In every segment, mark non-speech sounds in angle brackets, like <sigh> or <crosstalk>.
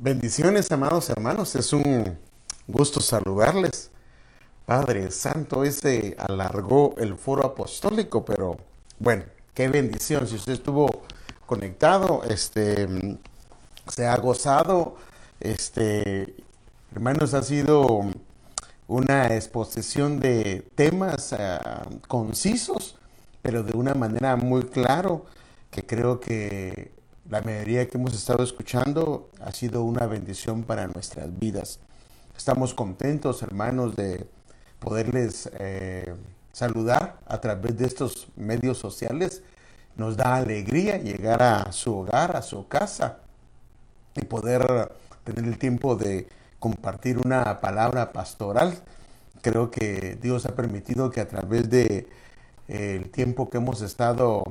Bendiciones, amados hermanos. Es un gusto saludarles. Padre Santo, ese alargó el foro apostólico, pero bueno, qué bendición. Si usted estuvo conectado, este, se ha gozado, este, hermanos, ha sido una exposición de temas eh, concisos, pero de una manera muy claro, que creo que la mayoría que hemos estado escuchando ha sido una bendición para nuestras vidas. Estamos contentos, hermanos, de poderles eh, saludar a través de estos medios sociales. Nos da alegría llegar a su hogar, a su casa y poder tener el tiempo de compartir una palabra pastoral. Creo que Dios ha permitido que a través de eh, tiempo que hemos estado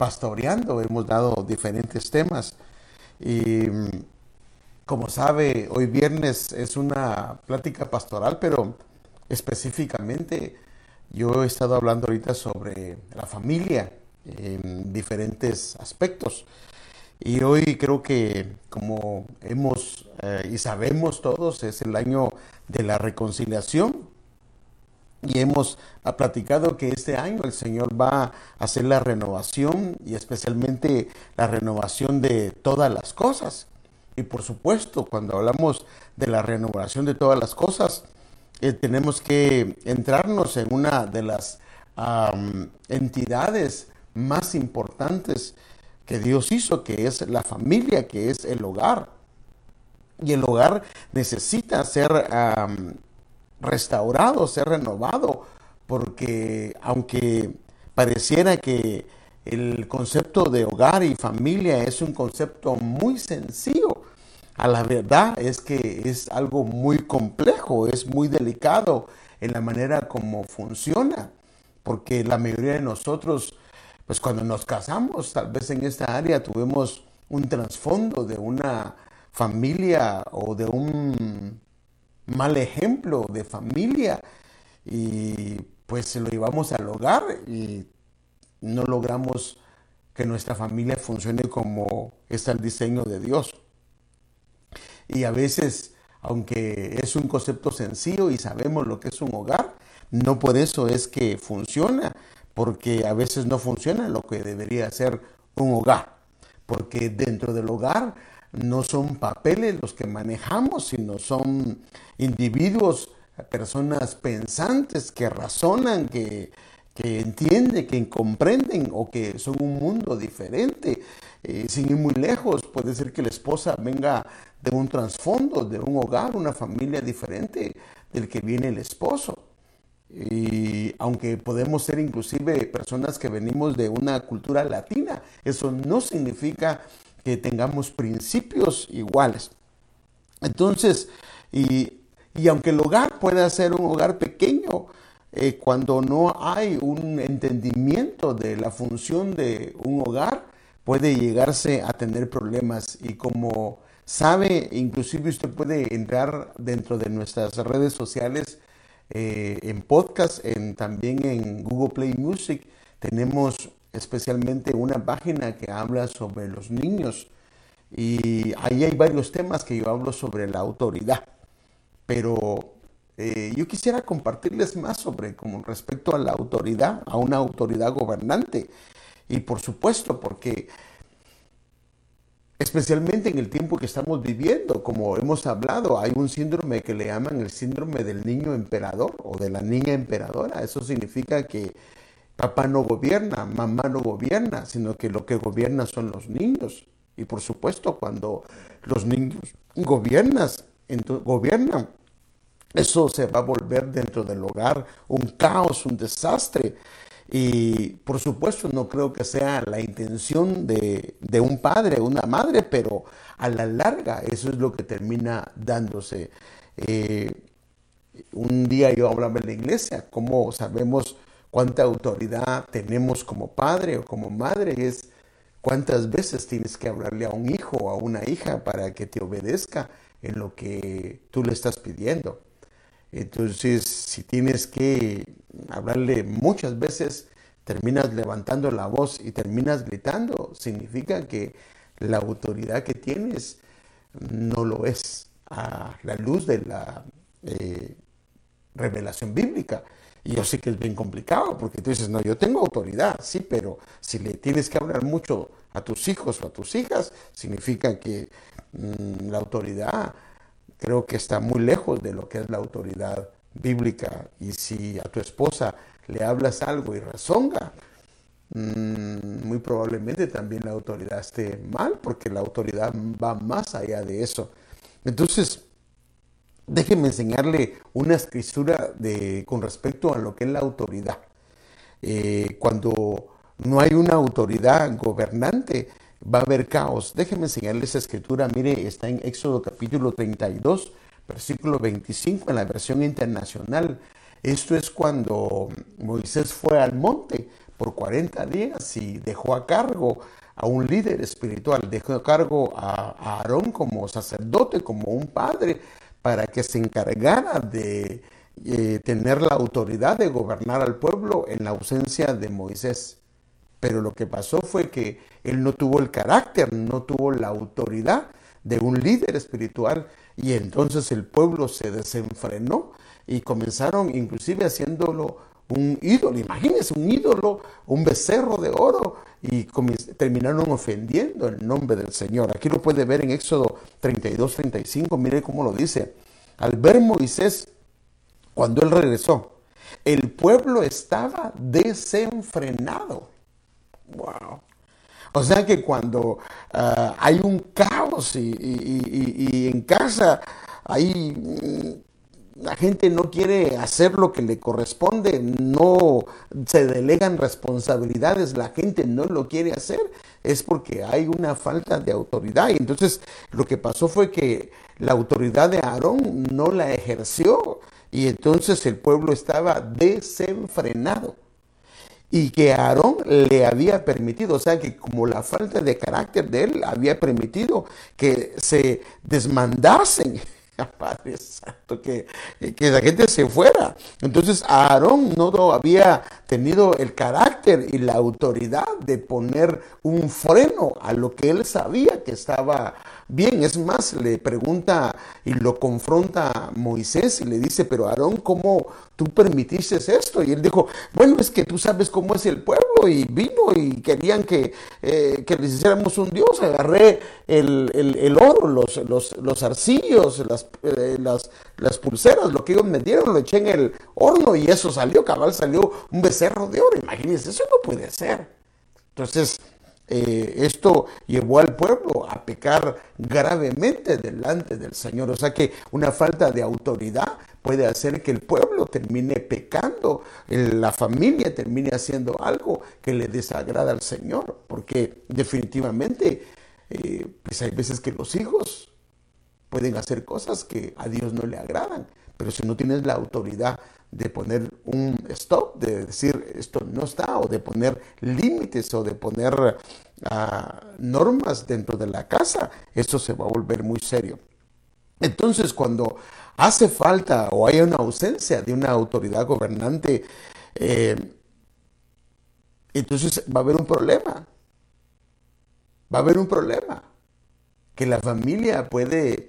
pastoreando, hemos dado diferentes temas. Y como sabe, hoy viernes es una plática pastoral, pero específicamente yo he estado hablando ahorita sobre la familia en diferentes aspectos. Y hoy creo que como hemos eh, y sabemos todos, es el año de la reconciliación y hemos platicado que este año el Señor va a hacer la renovación y especialmente la renovación de todas las cosas. Y por supuesto, cuando hablamos de la renovación de todas las cosas, eh, tenemos que entrarnos en una de las entidades más importantes que Dios hizo, que es la familia, que es el hogar. Y el hogar necesita ser restaurado, ser renovado, porque aunque pareciera que el concepto de hogar y familia es un concepto muy sencillo, a la verdad es que es algo muy complejo, es muy delicado en la manera como funciona, porque la mayoría de nosotros, pues cuando nos casamos, tal vez en esta área tuvimos un trasfondo de una familia o de un mal ejemplo de familia y pues se lo llevamos al hogar y no logramos que nuestra familia funcione como está el diseño de Dios. Y a veces, aunque es un concepto sencillo y sabemos lo que es un hogar, no por eso es que funciona, porque a veces no funciona lo que debería ser un hogar, porque dentro del hogar no son papeles los que manejamos, sino son individuos, personas pensantes que razonan, que, entienden, que comprenden o que son un mundo diferente. Eh, sin ir muy lejos, puede ser que la esposa venga de un trasfondo, de un hogar, una familia diferente del que viene el esposo. Y aunque podemos ser inclusive personas que venimos de una cultura latina, eso no significa que tengamos principios iguales. Entonces, y, aunque el hogar pueda ser un hogar pequeño, eh, cuando no hay un entendimiento de la función de un hogar, puede llegarse a tener problemas. Y como sabe, inclusive usted puede entrar dentro de nuestras redes sociales, eh, en podcast, en, también en Google Play Music. Tenemos especialmente una página que habla sobre los niños. Y ahí hay varios temas que yo hablo sobre la autoridad, pero eh, yo quisiera compartirles más sobre como respecto a la autoridad, a una autoridad gobernante. Y por supuesto porque especialmente en el tiempo que estamos viviendo, como hemos hablado, hay un síndrome que le llaman el síndrome del niño emperador o de la niña emperadora. Eso significa que Papá no gobierna, mamá no gobierna, sino que lo que gobierna son los niños. Y por supuesto, cuando los niños gobiernas, gobiernan, eso se va a volver dentro del hogar un caos, un desastre. Y por supuesto no creo que sea la intención de, un padre, una madre, pero a la larga eso es lo que termina dándose. Eh, un día yo hablaba en la iglesia, cómo sabemos cuánta autoridad tenemos como padre o como madre, es cuántas veces tienes que hablarle a un hijo o a una hija para que te obedezca en lo que tú le estás pidiendo. Entonces, si tienes que hablarle muchas veces, terminas levantando la voz y terminas gritando, significa que la autoridad que tienes no lo es a la luz de la eh, revelación bíblica. Y yo sé que es bien complicado porque tú dices, no, yo tengo autoridad, sí, pero si le tienes que hablar mucho a tus hijos o a tus hijas, significa que mm, la autoridad creo que está muy lejos de lo que es la autoridad bíblica. Y si a tu esposa le hablas algo y rezonga, mm, muy probablemente también la autoridad esté mal, porque la autoridad va más allá de eso. Entonces, déjenme enseñarle una escritura de, con respecto a lo que es la autoridad. Eh, cuando no hay una autoridad gobernante, va a haber caos. Déjenme enseñarle esa escritura. Mire, está en Éxodo capítulo 32, versículo 25 en la versión internacional. Esto es cuando Moisés fue al monte por 40 días y dejó a cargo a un líder espiritual, dejó a cargo a, Aarón como sacerdote, como un padre, para que se encargara de eh, tener la autoridad de gobernar al pueblo en la ausencia de Moisés. Pero lo que pasó fue que él no tuvo el carácter, no tuvo la autoridad de un líder espiritual y entonces el pueblo se desenfrenó y comenzaron inclusive haciéndolo un ídolo, imagínense un ídolo, un becerro de oro y terminaron ofendiendo el nombre del Señor. Aquí lo puede ver en Éxodo 32, 35, mire cómo lo dice. Al ver Moisés, cuando él regresó, el pueblo estaba desenfrenado. Wow. O sea que cuando ah, hay un caos y, en casa hay mm, la gente no quiere hacer lo que le corresponde, no se delegan responsabilidades, la gente no lo quiere hacer, es porque hay una falta de autoridad. Y entonces lo que pasó fue que la autoridad de Aarón no la ejerció y entonces el pueblo estaba desenfrenado y que Aarón le había permitido, o sea que como la falta de carácter de él había permitido que se desmandasen <laughs> Padre Santo, que, que la gente se fuera. Entonces Aarón no había tenido el carácter y la autoridad de poner un freno a lo que él sabía que estaba bien. Es más, le pregunta y lo confronta Moisés y le dice, pero Aarón, ¿cómo tú permitiste esto? Y él dijo, bueno, es que tú sabes cómo es el pueblo y vino y querían que, eh, que les hiciéramos un Dios. Agarré el, el, oro, los, los, los arcillos, las, eh, las, las pulseras, lo que ellos me dieron, lo eché en el horno y eso salió, cabal, salió un becerro cerro de oro. Imagínense, eso no puede ser. Entonces, eh, esto llevó al pueblo a pecar gravemente delante del Señor. O sea que una falta de autoridad puede hacer que el pueblo termine pecando, la familia termine haciendo algo que le desagrada al Señor. Porque definitivamente, eh, pues hay veces que los hijos pueden hacer cosas que a Dios no le agradan. Pero si no tienes la autoridad de poner un stop, de decir esto no está, o de poner límites o de poner ah, normas dentro de la casa, esto se va a volver muy serio. Entonces, cuando hace falta o hay una ausencia de una autoridad gobernante, eh, entonces va a haber un problema. Va a haber un problema. Que la familia puede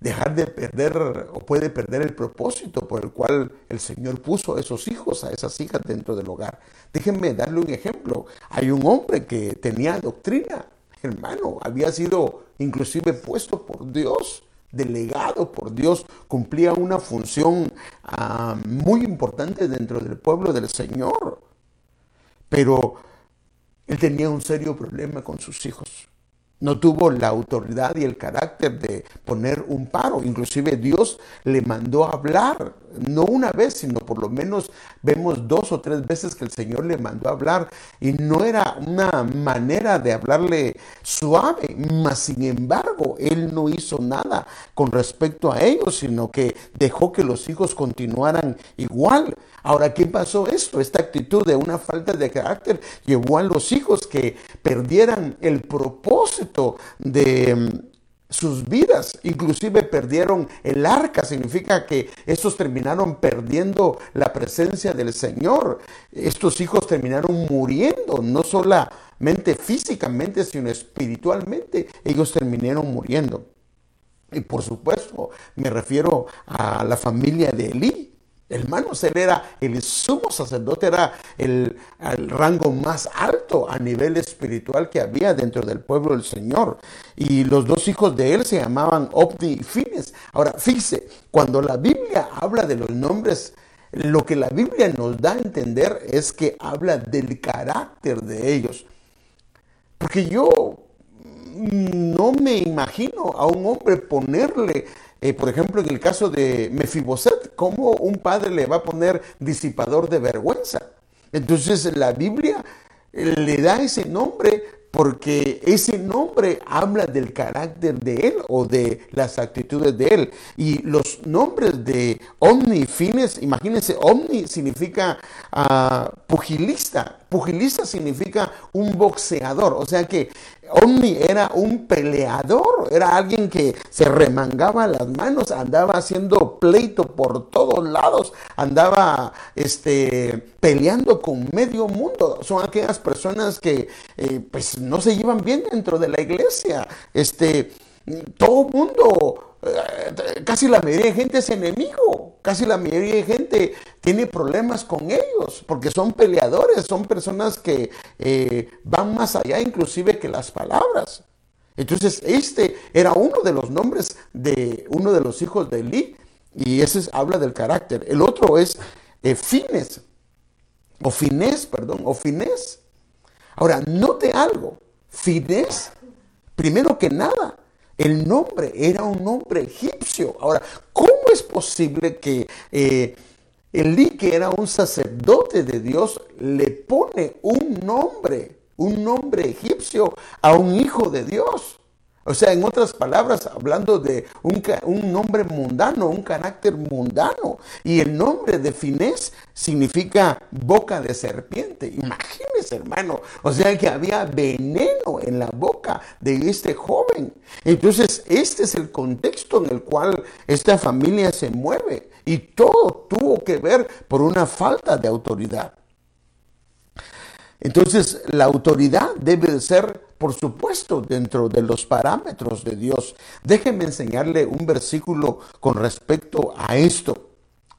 dejar de perder o puede perder el propósito por el cual el Señor puso a esos hijos, a esas hijas dentro del hogar. Déjenme darle un ejemplo. Hay un hombre que tenía doctrina, hermano, había sido inclusive puesto por Dios, delegado por Dios, cumplía una función ah, muy importante dentro del pueblo del Señor. Pero él tenía un serio problema con sus hijos no tuvo la autoridad y el carácter de poner un paro. Inclusive Dios le mandó a hablar, no una vez, sino por lo menos vemos dos o tres veces que el Señor le mandó a hablar y no era una manera de hablarle suave, mas sin embargo Él no hizo nada con respecto a ellos, sino que dejó que los hijos continuaran igual. Ahora, ¿qué pasó esto? Esta actitud de una falta de carácter llevó a los hijos que perdieran el propósito de sus vidas, inclusive perdieron el arca, significa que estos terminaron perdiendo la presencia del Señor. Estos hijos terminaron muriendo, no solamente físicamente, sino espiritualmente, ellos terminaron muriendo. Y por supuesto, me refiero a la familia de Elí. Hermanos, él era el sumo sacerdote, era el, rango más alto a nivel espiritual que había dentro del pueblo del Señor. Y los dos hijos de él se llamaban Opti y Fines. Ahora, fíjese, cuando la Biblia habla de los nombres, lo que la Biblia nos da a entender es que habla del carácter de ellos. Porque yo no me imagino a un hombre ponerle eh, por ejemplo, en el caso de Mefiboset, ¿cómo un padre le va a poner disipador de vergüenza? Entonces la Biblia le da ese nombre porque ese nombre habla del carácter de él o de las actitudes de él. Y los nombres de Omni Fines, imagínense, Omni significa ah, pugilista, pugilista significa un boxeador, o sea que Omni era un peleador, era alguien que se remangaba las manos, andaba haciendo pleito por todos lados, andaba este, peleando con medio mundo. Son aquellas personas que eh, pues no se llevan bien dentro de la iglesia. Este, todo mundo, casi la mayoría de gente es enemigo, casi la mayoría de gente tiene problemas con ellos, porque son peleadores, son personas que eh, van más allá inclusive que las palabras. Entonces, este era uno de los nombres de uno de los hijos de Eli, y ese habla del carácter. El otro es eh, Fines, o Fines, perdón, o Fines. Ahora, note algo, Fines, primero que nada, el nombre era un nombre egipcio. Ahora, ¿cómo es posible que eh, Elí, que era un sacerdote de Dios, le pone un nombre, un nombre egipcio a un hijo de Dios? O sea, en otras palabras, hablando de un, nombre mundano, un carácter mundano. Y el nombre de Finés significa boca de serpiente. Imagínese, hermano. O sea, que había veneno en la boca de este joven. Entonces, este es el contexto en el cual esta familia se mueve. Y todo tuvo que ver por una falta de autoridad. Entonces, la autoridad debe ser por supuesto, dentro de los parámetros de Dios. Déjenme enseñarle un versículo con respecto a esto.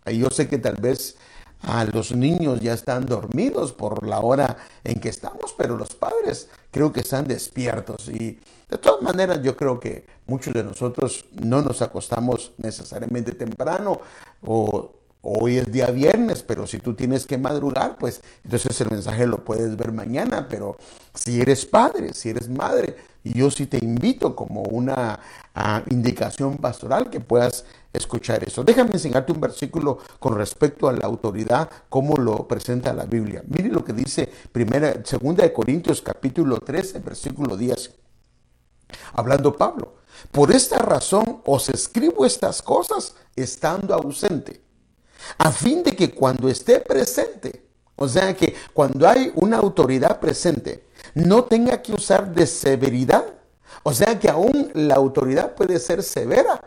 Yo sé que tal vez a los niños ya están dormidos por la hora en que estamos, pero los padres creo que están despiertos y de todas maneras yo creo que muchos de nosotros no nos acostamos necesariamente temprano o Hoy es día viernes, pero si tú tienes que madrugar, pues entonces el mensaje lo puedes ver mañana. Pero si eres padre, si eres madre, yo sí te invito como una ah, indicación pastoral que puedas escuchar eso. Déjame enseñarte un versículo con respecto a la autoridad, como lo presenta la Biblia. Mire lo que dice primera, segunda de Corintios capítulo 13, versículo 10. Hablando Pablo, por esta razón os escribo estas cosas estando ausente a fin de que cuando esté presente, o sea que cuando hay una autoridad presente, no tenga que usar de severidad. O sea que aún la autoridad puede ser severa,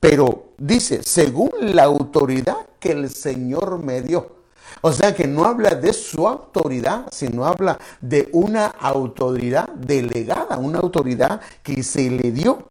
pero dice, según la autoridad que el Señor me dio. O sea que no habla de su autoridad, sino habla de una autoridad delegada, una autoridad que se le dio.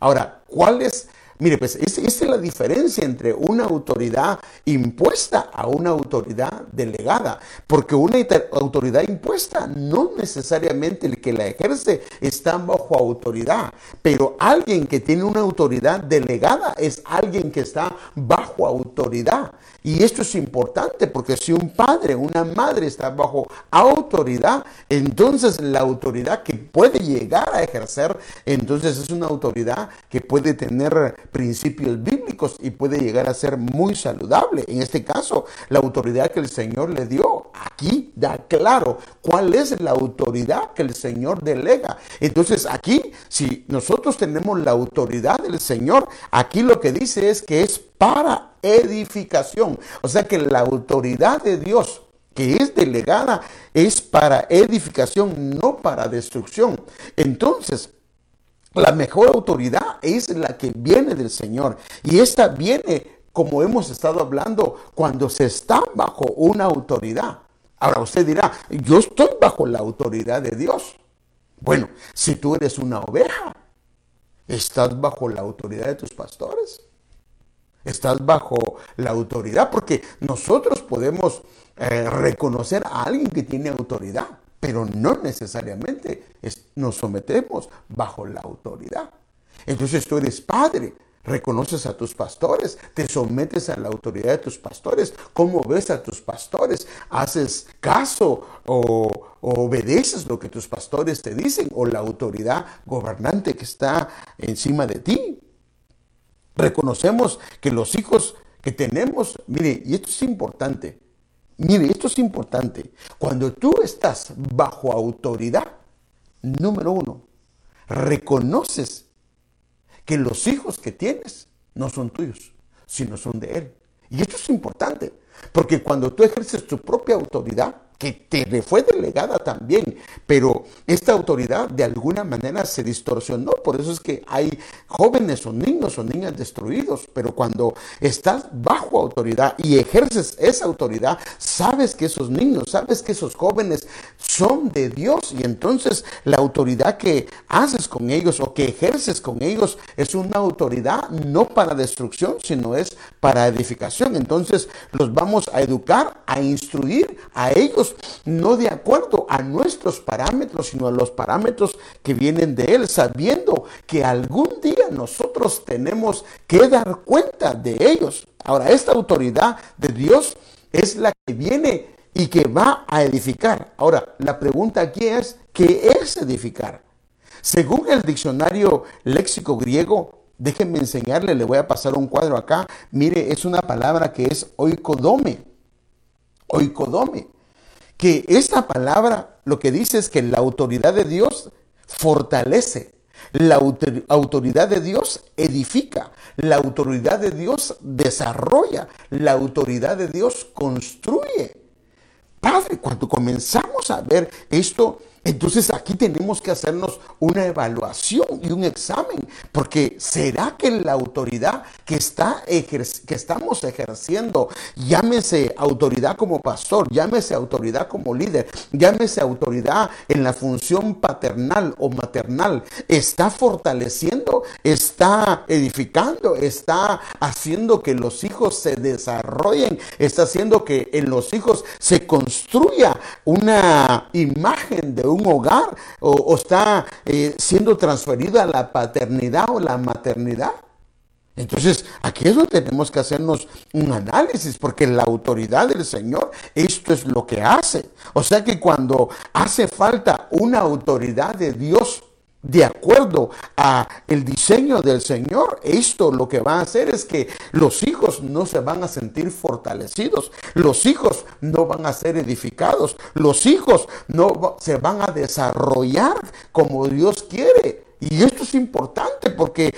Ahora, ¿cuál es Mire, pues esa es la diferencia entre una autoridad impuesta a una autoridad delegada, porque una autoridad impuesta no necesariamente el que la ejerce está bajo autoridad, pero alguien que tiene una autoridad delegada es alguien que está bajo autoridad. Y esto es importante porque si un padre, una madre está bajo autoridad, entonces la autoridad que puede llegar a ejercer, entonces es una autoridad que puede tener principios bíblicos y puede llegar a ser muy saludable. En este caso, la autoridad que el Señor le dio, aquí da claro cuál es la autoridad que el Señor delega. Entonces aquí, si nosotros tenemos la autoridad del Señor, aquí lo que dice es que es para edificación. O sea que la autoridad de Dios que es delegada es para edificación, no para destrucción. Entonces, la mejor autoridad es la que viene del Señor. Y esta viene, como hemos estado hablando, cuando se está bajo una autoridad. Ahora usted dirá, yo estoy bajo la autoridad de Dios. Bueno, si tú eres una oveja, ¿Estás bajo la autoridad de tus pastores? ¿Estás bajo la autoridad? Porque nosotros podemos eh, reconocer a alguien que tiene autoridad, pero no necesariamente nos sometemos bajo la autoridad. Entonces tú eres padre, reconoces a tus pastores, te sometes a la autoridad de tus pastores, cómo ves a tus pastores, haces caso o, obedeces lo que tus pastores te dicen o la autoridad gobernante que está encima de ti. Reconocemos que los hijos que tenemos, mire, y esto es importante, mire, esto es importante, cuando tú estás bajo autoridad, número uno, reconoces que los hijos que tienes no son tuyos, sino son de Él. Y esto es importante, porque cuando tú ejerces tu propia autoridad, que te fue delegada también, pero esta autoridad de alguna manera se distorsionó, por eso es que hay jóvenes o niños o niñas destruidos, pero cuando estás bajo autoridad y ejerces esa autoridad, sabes que esos niños, sabes que esos jóvenes son de Dios y entonces la autoridad que haces con ellos o que ejerces con ellos es una autoridad no para destrucción, sino es para edificación. Entonces los vamos a educar, a instruir a ellos no de acuerdo a nuestros parámetros, sino a los parámetros que vienen de Él, sabiendo que algún día nosotros tenemos que dar cuenta de ellos. Ahora, esta autoridad de Dios es la que viene y que va a edificar. Ahora, la pregunta aquí es, ¿qué es edificar? Según el diccionario léxico griego, déjenme enseñarle, le voy a pasar un cuadro acá. Mire, es una palabra que es oikodome. Oikodome que esta palabra lo que dice es que la autoridad de Dios fortalece, la autoridad de Dios edifica, la autoridad de Dios desarrolla, la autoridad de Dios construye. Padre, cuando comenzamos a ver esto, entonces aquí tenemos que hacernos una evaluación y un examen, porque ¿será que la autoridad que, está que estamos ejerciendo, llámese autoridad como pastor, llámese autoridad como líder, llámese autoridad en la función paternal o maternal, está fortaleciendo, está edificando, está haciendo que los hijos se desarrollen, está haciendo que en los hijos se construya una imagen de un un hogar o, está eh, siendo transferida a la paternidad o la maternidad. Entonces, aquí es donde tenemos que hacernos un análisis, porque la autoridad del Señor, esto es lo que hace. O sea que cuando hace falta una autoridad de Dios de acuerdo a el diseño del Señor, esto lo que va a hacer es que los hijos no se van a sentir fortalecidos, los hijos no van a ser edificados, los hijos no se van a desarrollar como Dios quiere. Y esto es importante porque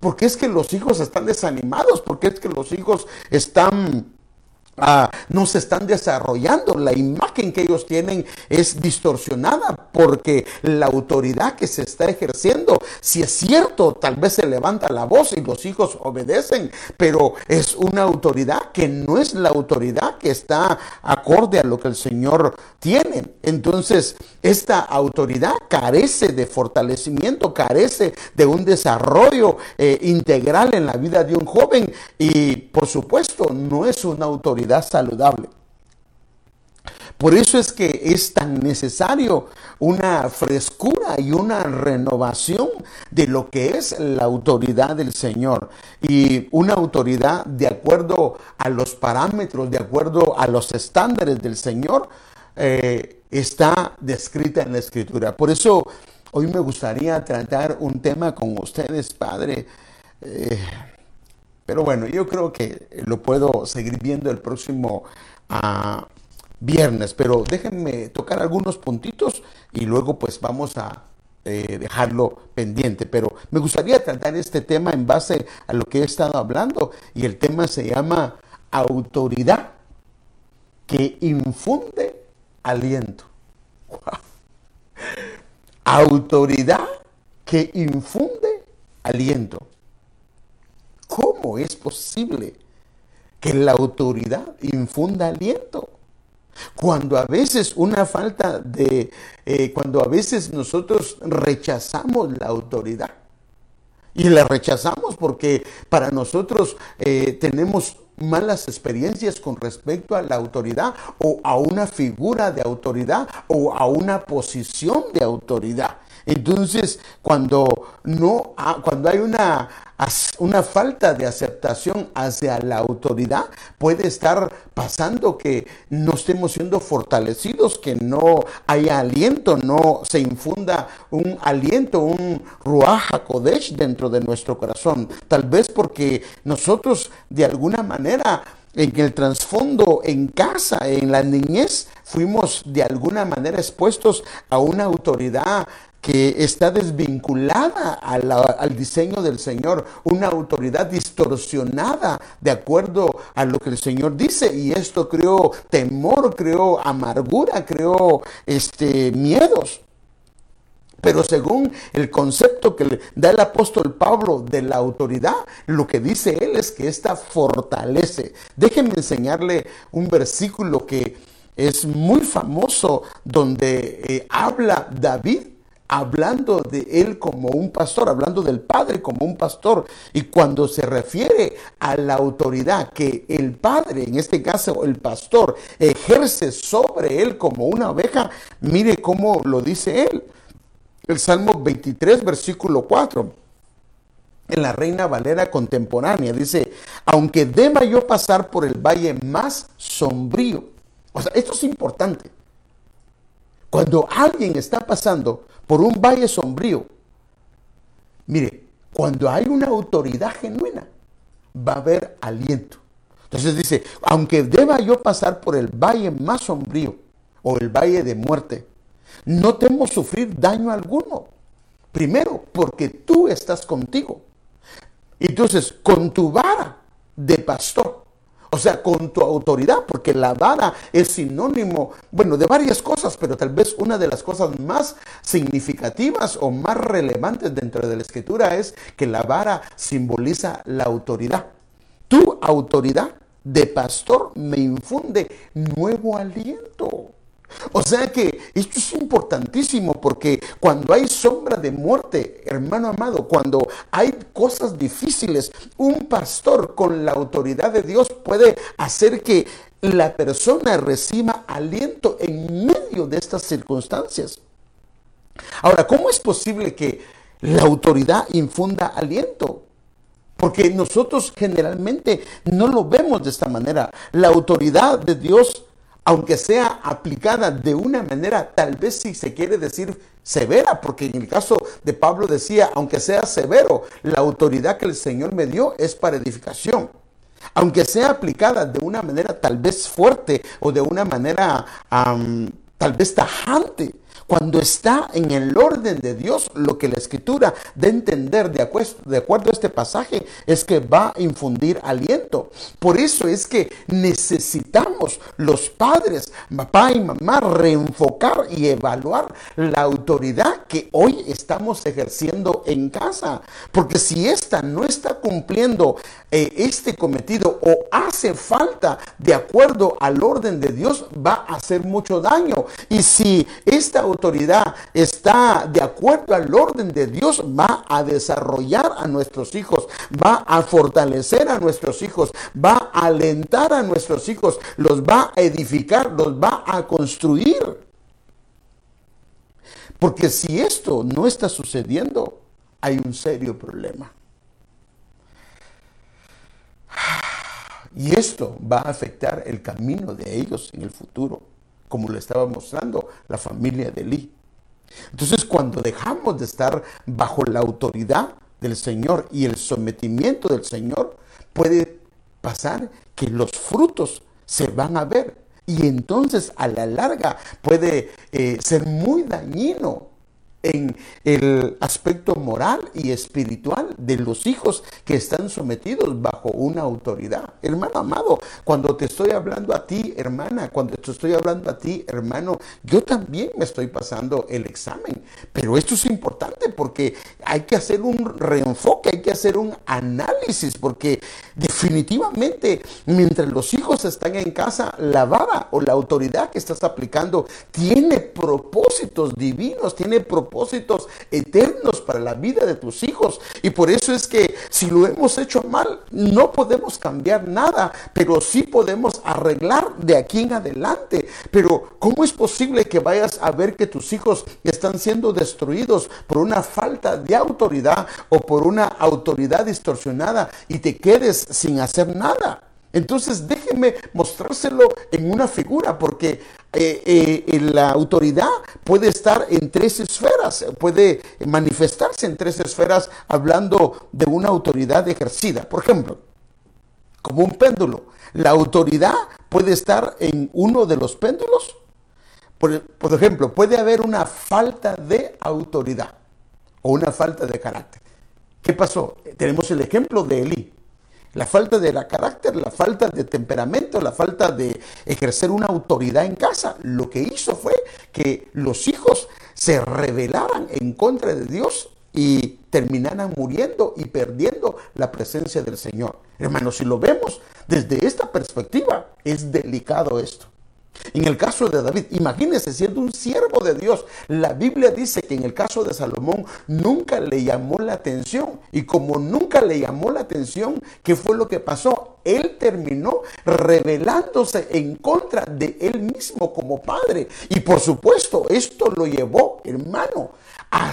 porque es que los hijos están desanimados, porque es que los hijos están Ah, no se están desarrollando. La imagen que ellos tienen es distorsionada porque la autoridad que se está ejerciendo, si es cierto, tal vez se levanta la voz y los hijos obedecen, pero es una autoridad que no es la autoridad que está acorde a lo que el Señor tiene. Entonces, esta autoridad carece de fortalecimiento, carece de un desarrollo eh, integral en la vida de un joven y, por supuesto, no es una autoridad saludable. Por eso es que es tan necesario una frescura y una renovación de lo que es la autoridad del Señor. Y una autoridad de acuerdo a los parámetros, de acuerdo a los estándares del Señor, eh, está descrita en la Escritura. Por eso hoy me gustaría tratar un tema con ustedes, Padre. Eh, pero bueno, yo creo que lo puedo seguir viendo el próximo ah, viernes, pero déjenme tocar algunos puntitos y luego pues vamos a eh, dejarlo pendiente. Pero me gustaría tratar este tema en base a lo que he estado hablando y el tema se llama autoridad que infunde aliento. <laughs> Autoridad que infunde aliento. ¿Cómo es posible que la autoridad infunda aliento? Cuando a veces una falta de, eh, cuando a veces nosotros rechazamos la autoridad. y la rechazamos porque para nosotros eh, tenemos malas experiencias con respecto a la autoridad o a una figura de autoridad o a una posición de autoridad. Entonces, cuando no cuando hay una, una falta de aceptación hacia la autoridad, puede estar pasando que no estemos siendo fortalecidos, que no haya aliento, no se infunda un aliento, un ruach kodesh dentro de nuestro corazón. Tal vez porque nosotros de alguna manera en el trasfondo, en casa, en la niñez, fuimos de alguna manera expuestos a una autoridad que está desvinculada al diseño del Señor, una autoridad distorsionada de acuerdo a lo que el Señor dice y esto creó temor, creó amargura, creó este miedos. Pero según el concepto que le da el apóstol Pablo de la autoridad, lo que dice él es que esta fortalece. Déjenme enseñarle un versículo que es muy famoso donde eh, habla David hablando de él como un pastor, hablando del Padre como un pastor. Y cuando se refiere a la autoridad que el Padre, en este caso el pastor, ejerce sobre él como una oveja, mire cómo lo dice él. El Salmo 23, versículo 4. En la Reina Valera contemporánea dice, aunque deba yo pasar por el valle más sombrío. O sea, esto es importante. Cuando alguien está pasando por un valle sombrío. Mire, cuando hay una autoridad genuina, va a haber aliento. Entonces dice, aunque deba yo pasar por el valle más sombrío o el valle de muerte, no temo sufrir daño alguno. Primero, porque tú estás contigo. Entonces, con tu vara de pastor, o sea, con tu autoridad, porque la vara es sinónimo, bueno, de varias cosas, pero tal vez una de las cosas más significativas o más relevantes dentro de la escritura es que la vara simboliza la autoridad. Tu autoridad de pastor me infunde nuevo aliento. O sea que esto es importantísimo porque cuando hay sombra de muerte, hermano amado, cuando hay cosas difíciles, un pastor con la autoridad de Dios puede hacer que la persona reciba aliento en medio de estas circunstancias. Ahora, ¿cómo es posible que la autoridad infunda aliento? Porque nosotros generalmente no lo vemos de esta manera. La autoridad de Dios aunque sea aplicada de una manera, tal vez si se quiere decir severa, porque en el caso de Pablo decía, aunque sea severo, la autoridad que el Señor me dio es para edificación. Aunque sea aplicada de una manera tal vez fuerte o de una manera tal vez tajante, cuando está en el orden de Dios, lo que la escritura de entender de acuerdo, a este pasaje es que va a infundir aliento. Por eso es que necesitamos los padres, papá y mamá, reenfocar y evaluar la autoridad que hoy estamos ejerciendo en casa. Porque si esta no está cumpliendo eh, este cometido o hace falta de acuerdo al orden de Dios, va a hacer mucho daño. Y si esta autoridad está de acuerdo al orden de Dios, va a desarrollar a nuestros hijos, va a fortalecer a nuestros hijos, va a alentar a nuestros hijos, los va a edificar, los va a construir. Porque si esto no está sucediendo, hay un serio problema. Y esto va a afectar el camino de ellos en el futuro, como lo estaba mostrando la familia de Lee. Entonces, cuando dejamos de estar bajo la autoridad del Señor y el sometimiento del Señor, puede pasar que los frutos se van a ver. Y entonces a la larga puede eh, ser muy dañino en el aspecto moral y espiritual de los hijos que están sometidos bajo una autoridad. Hermano amado, cuando te estoy hablando a ti, hermana, cuando te estoy hablando a ti, hermano, yo también me estoy pasando el examen. Pero esto es importante porque hay que hacer un reenfoque, hay que hacer un análisis, porque definitivamente mientras los hijos están en casa, la vara o la autoridad que estás aplicando tiene propósitos divinos, tiene propósitos propósitos eternos para la vida de tus hijos. Y por eso es que si lo hemos hecho mal, no podemos cambiar nada, pero sí podemos arreglar de aquí en adelante. Pero ¿cómo es posible que vayas a ver que tus hijos están siendo destruidos por una falta de autoridad o por una autoridad distorsionada y te quedes sin hacer nada? Entonces déjeme mostrárselo en una figura, porque eh, eh, la autoridad puede estar en tres esferas, puede manifestarse en tres esferas hablando de una autoridad ejercida. Por ejemplo, como un péndulo, la autoridad puede estar en uno de los péndulos. Por, por ejemplo, puede haber una falta de autoridad o una falta de carácter. ¿Qué pasó? Tenemos el ejemplo de Elí. La falta de carácter, la falta de temperamento, la falta de ejercer una autoridad en casa, lo que hizo fue que los hijos se rebelaran en contra de Dios y terminaran muriendo y perdiendo la presencia del Señor. Hermanos, si lo vemos desde esta perspectiva, es delicado esto. En el caso de David, imagínense siendo un siervo de Dios. La Biblia dice que en el caso de Salomón nunca le llamó la atención. Y como nunca le llamó la atención, ¿qué fue lo que pasó? Él terminó rebelándose en contra de él mismo como padre. Y por supuesto, esto lo llevó, hermano, a,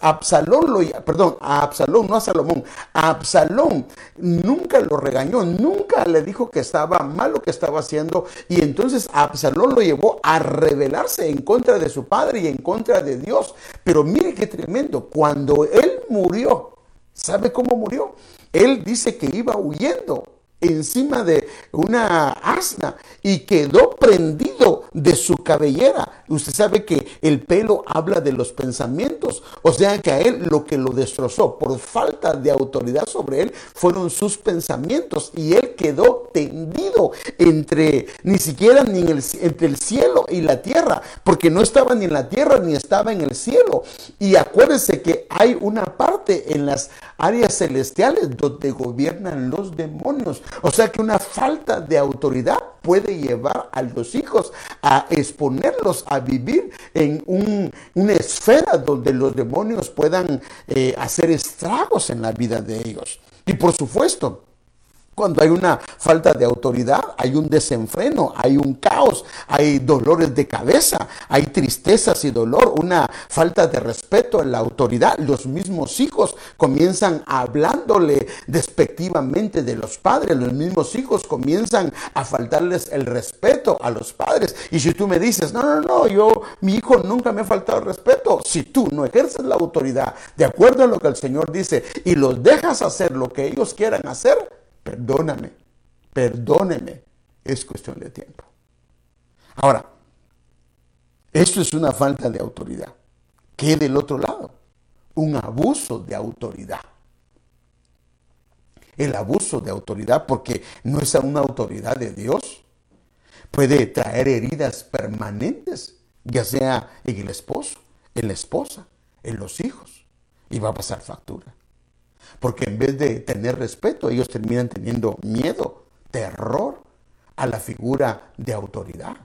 Absalón, lo, perdón, a Absalón, no a Salomón, Absalón nunca lo regañó, nunca le dijo que estaba mal lo que estaba haciendo y entonces Absalón lo llevó a rebelarse en contra de su padre y en contra de Dios. Pero mire qué tremendo, cuando él murió, ¿sabe cómo murió? Él dice que iba huyendo encima de una asna y quedó prendido de su cabellera. Usted sabe que el pelo habla de los pensamientos, o sea que a él lo que lo destrozó por falta de autoridad sobre él fueron sus pensamientos y él quedó tendido entre ni siquiera ni el, entre el cielo y la tierra, porque no estaba ni en la tierra ni estaba en el cielo. Y acuérdense que hay una parte en las áreas celestiales donde gobiernan los demonios. O sea que una falta de autoridad puede llevar a los hijos a exponerlos a vivir en una esfera donde los demonios puedan eh, hacer estragos en la vida de ellos. Y por supuesto, cuando hay una falta de autoridad, hay un desenfreno, hay un caos, hay dolores de cabeza, hay tristezas y dolor, una falta de respeto en la autoridad. Los mismos hijos comienzan hablándole despectivamente de los padres, los mismos hijos comienzan a faltarles el respeto a los padres. Y si tú me dices, no, no, no, yo, mi hijo nunca me ha faltado respeto, si tú no ejerces la autoridad de acuerdo a lo que el Señor dice y los dejas hacer lo que ellos quieran hacer, perdóname, perdóneme, es cuestión de tiempo. Ahora, esto es una falta de autoridad. ¿Qué del otro lado? Un abuso de autoridad. El abuso de autoridad, porque no es una autoridad de Dios, puede traer heridas permanentes, ya sea en el esposo, en la esposa, en los hijos, y va a pasar factura. Porque en vez de tener respeto, ellos terminan teniendo miedo, terror a la figura de autoridad.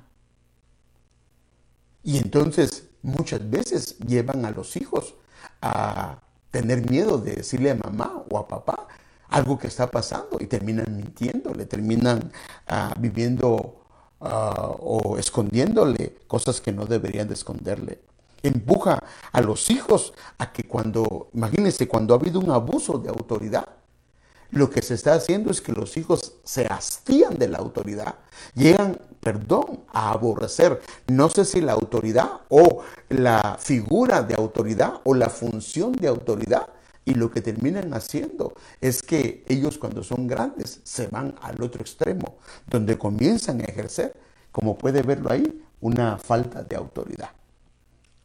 Y entonces muchas veces llevan a los hijos a tener miedo de decirle a mamá o a papá algo que está pasando y terminan mintiendo, le terminan ah, viviendo ah, o escondiéndole cosas que no deberían de esconderle empuja a los hijos a que cuando, imagínense, cuando ha habido un abuso de autoridad, lo que se está haciendo es que los hijos se hastían de la autoridad, llegan, perdón, a aborrecer, no sé si la autoridad o la figura de autoridad o la función de autoridad. Y lo que terminan haciendo es que ellos cuando son grandes se van al otro extremo, donde comienzan a ejercer, como puede verlo ahí, una falta de autoridad.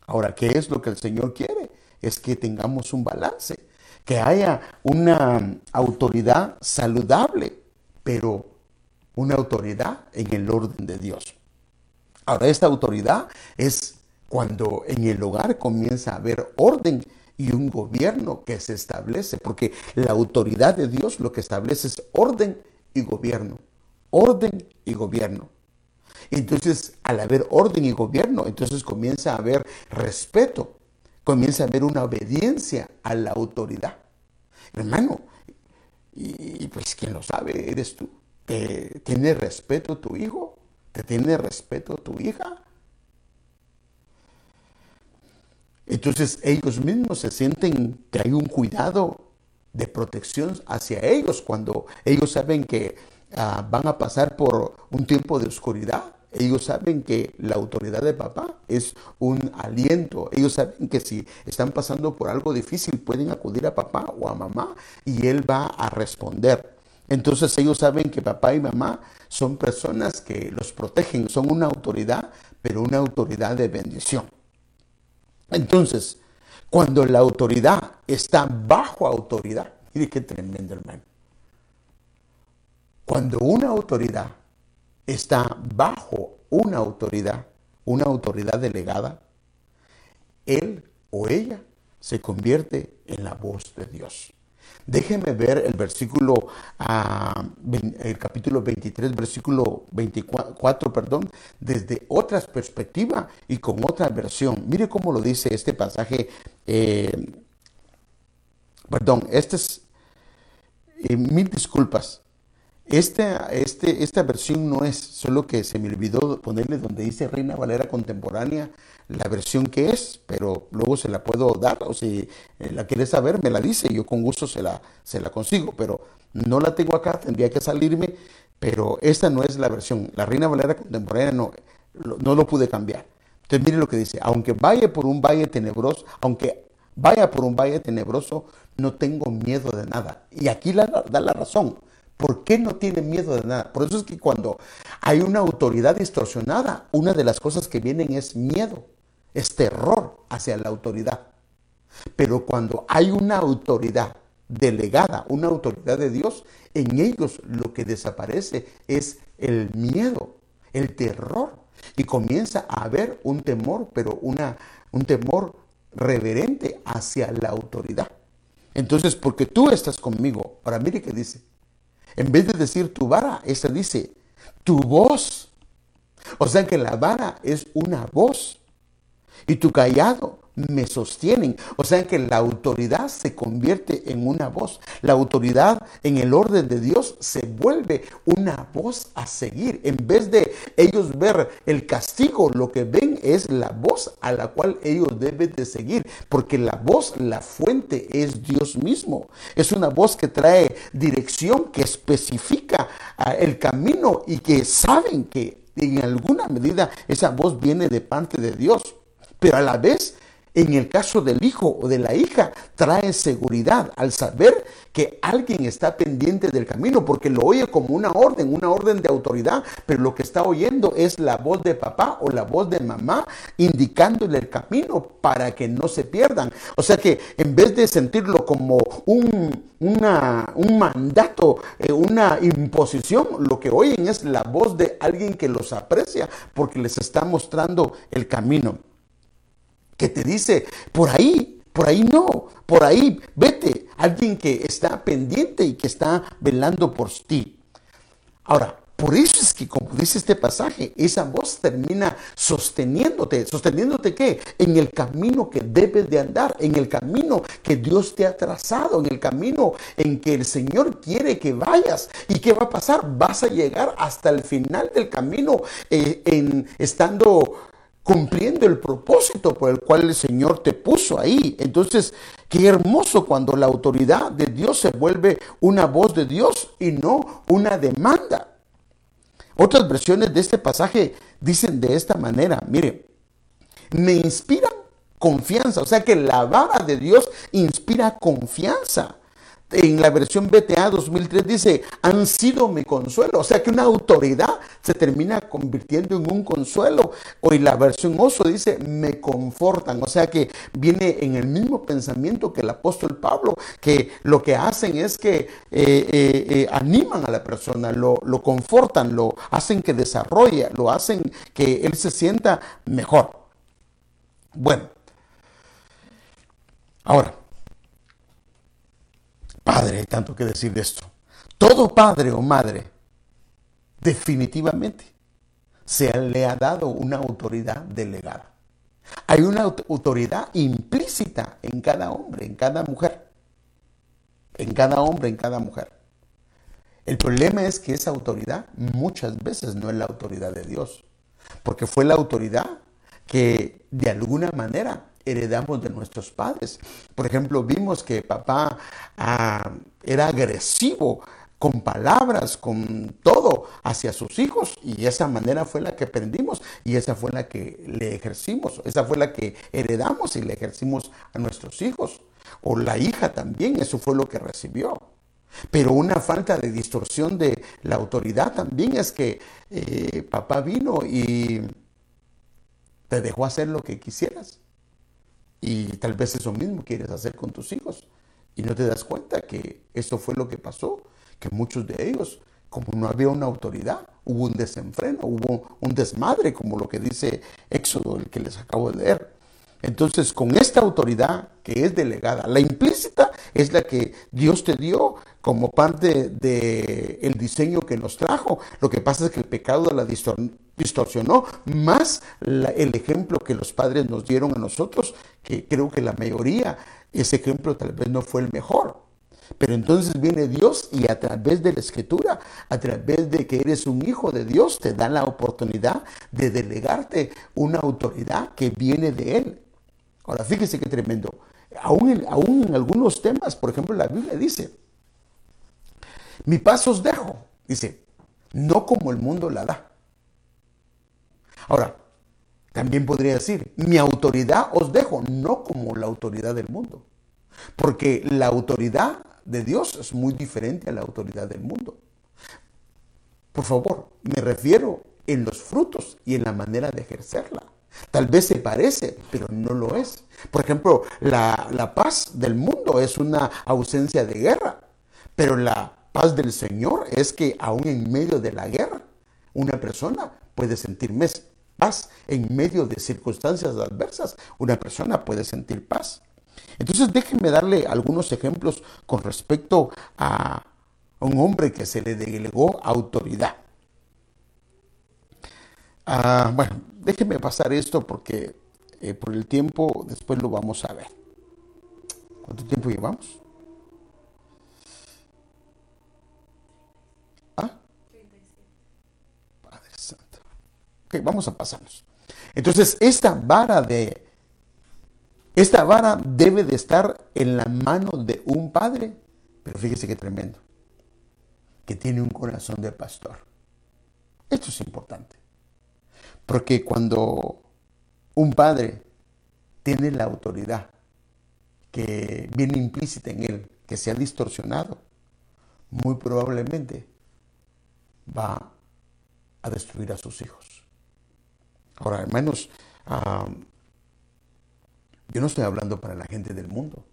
Ahora, ¿qué es lo que el Señor quiere? Es que tengamos un balance, que haya una autoridad saludable, pero una autoridad en el orden de Dios. Ahora, esta autoridad es cuando en el hogar comienza a haber orden y un gobierno que se establece, porque la autoridad de Dios lo que establece es orden y gobierno, orden y gobierno. Entonces, al haber orden y gobierno, entonces comienza a haber respeto. comienza a haber una obediencia a la autoridad. Hermano, y, pues quien lo sabe eres tú. ¿Tiene respeto tu hijo? ¿Te tiene respeto tu hija? Entonces ellos mismos se sienten que hay un cuidado de protección hacia ellos cuando ellos saben que ah, van a pasar por un tiempo de oscuridad. Ellos saben que la autoridad de papá es un aliento. Ellos saben que si están pasando por algo difícil pueden acudir a papá o a mamá y él va a responder. Entonces ellos saben que papá y mamá son personas que los protegen, son una autoridad, pero una autoridad de bendición. Entonces, cuando la autoridad está bajo autoridad, mire qué tremendo hermano. Cuando una autoridad está bajo una autoridad, una autoridad delegada, él o ella se convierte en la voz de Dios. Déjeme ver el versículo, ah, el capítulo 23, versículo 24, perdón, desde otra perspectiva y con otra versión. Mire cómo lo dice este pasaje. Eh, perdón, este es, eh, mil disculpas. Esta, este, esta versión no es, solo que se me olvidó ponerle donde dice Reina Valera Contemporánea la versión que es, pero luego se la puedo dar, o si eh, la quiere saber, me la dice, yo con gusto se la, se la consigo, pero no la tengo acá, tendría que salirme, pero esta no es la versión, la Reina Valera Contemporánea no, no lo pude cambiar. Entonces mire lo que dice, aunque vaya por un valle tenebroso, aunque vaya por un valle tenebroso, no tengo miedo de nada. Y aquí la, da la razón. ¿Por qué no tiene miedo de nada? Por eso es que cuando hay una autoridad distorsionada, una de las cosas que vienen es miedo, es terror hacia la autoridad. Pero cuando hay una autoridad delegada, una autoridad de Dios, en ellos lo que desaparece es el miedo, el terror. Y comienza a haber un temor, pero una, un temor reverente hacia la autoridad. Entonces, porque tú estás conmigo, ahora mire qué dice, en vez de decir tu vara, esa dice tu voz. O sea que la vara es una voz. Y tu callado me sostienen. O sea que la autoridad se convierte en una voz. La autoridad en el orden de Dios se vuelve una voz a seguir. En vez de ellos ver el castigo, lo que ven es la voz a la cual ellos deben de seguir. Porque la voz, la fuente es Dios mismo. Es una voz que trae dirección, que especifica ah, el camino y que saben que en alguna medida esa voz viene de parte de Dios. Pero a la vez en el caso del hijo o de la hija, trae seguridad al saber que alguien está pendiente del camino, porque lo oye como una orden, una orden de autoridad, pero lo que está oyendo es la voz de papá o la voz de mamá indicándole el camino para que no se pierdan. O sea que en vez de sentirlo como un, un mandato, eh, una imposición, lo que oyen es la voz de alguien que los aprecia porque les está mostrando el camino que te dice, por ahí, por ahí no, por ahí vete, alguien que está pendiente y que está velando por ti. Ahora, por eso es que, como dice este pasaje, esa voz termina sosteniéndote. ¿Sosteniéndote qué? En el camino que debes de andar, en el camino que Dios te ha trazado, en el camino en que el Señor quiere que vayas. ¿Y qué va a pasar? Vas a llegar hasta el final del camino eh, en, estando cumpliendo el propósito por el cual el Señor te puso ahí. Entonces, qué hermoso cuando la autoridad de Dios se vuelve una voz de Dios y no una demanda. Otras versiones de este pasaje dicen de esta manera, mire, me inspiran confianza, o sea que la vara de Dios inspira confianza en la versión BTA 2003 dice, han sido mi consuelo. O sea que una autoridad se termina convirtiendo en un consuelo. Hoy la versión oso dice, me confortan. O sea que viene en el mismo pensamiento que el apóstol Pablo, que lo que hacen es que eh, eh, eh, animan a la persona, lo, lo confortan, lo hacen que desarrolle, lo hacen que él se sienta mejor. Bueno, ahora. Padre, hay tanto que decir de esto. Todo padre o madre definitivamente se le ha dado una autoridad delegada. Hay una autoridad implícita en cada hombre, en cada mujer. En cada hombre, en cada mujer. El problema es que esa autoridad muchas veces no es la autoridad de Dios, porque fue la autoridad que de alguna manera heredamos de nuestros padres. Por ejemplo, vimos que papá ah, era agresivo con palabras, con todo hacia sus hijos y esa manera fue la que aprendimos y esa fue la que le ejercimos, esa fue la que heredamos y le ejercimos a nuestros hijos. O la hija también, eso fue lo que recibió. Pero una falta de distorsión de la autoridad también es que eh, papá vino y te dejó hacer lo que quisieras. Y tal vez eso mismo quieres hacer con tus hijos. Y no te das cuenta que eso fue lo que pasó, que muchos de ellos, como no había una autoridad, hubo un desenfreno, hubo un desmadre, como lo que dice Éxodo, el que les acabo de leer. Entonces, con esta autoridad que es delegada, la implícita es la que Dios te dio como parte del el diseño que nos trajo. Lo que pasa es que el pecado la distorsionó más el ejemplo que los padres nos dieron a nosotros, que creo que la mayoría, ese ejemplo tal vez no fue el mejor. Pero entonces viene Dios y a través de la escritura, a través de que eres un hijo de Dios, te da la oportunidad de delegarte una autoridad que viene de Él. Ahora, fíjese qué tremendo. Aún en, algunos temas, por ejemplo, la Biblia dice, mi paz os dejo, dice, no como el mundo la da. Ahora, también podría decir, mi autoridad os dejo, no como la autoridad del mundo. Porque la autoridad de Dios es muy diferente a la autoridad del mundo. Por favor, me refiero en los frutos y en la manera de ejercerla. Tal vez se parece, pero no lo es. Por ejemplo, la, paz del mundo es una ausencia de guerra, pero la paz del Señor es que aún en medio de la guerra, una persona puede sentir paz. En medio de circunstancias adversas, una persona puede sentir paz. Entonces déjenme darle algunos ejemplos con respecto a un hombre que se le delegó autoridad. Ah, bueno, déjenme pasar esto porque eh, por el tiempo después lo vamos a ver. ¿Cuánto tiempo llevamos? ¿Ah? Padre Santo. Ok, vamos a pasarnos. Entonces, esta vara de esta vara debe de estar en la mano de un padre, pero fíjese qué tremendo, que tiene un corazón de pastor. Esto es importante, porque cuando un padre tiene la autoridad que viene implícita en él, que se ha distorsionado, muy probablemente va a destruir a sus hijos. Ahora, hermanos, uh, yo no estoy hablando para la gente del mundo.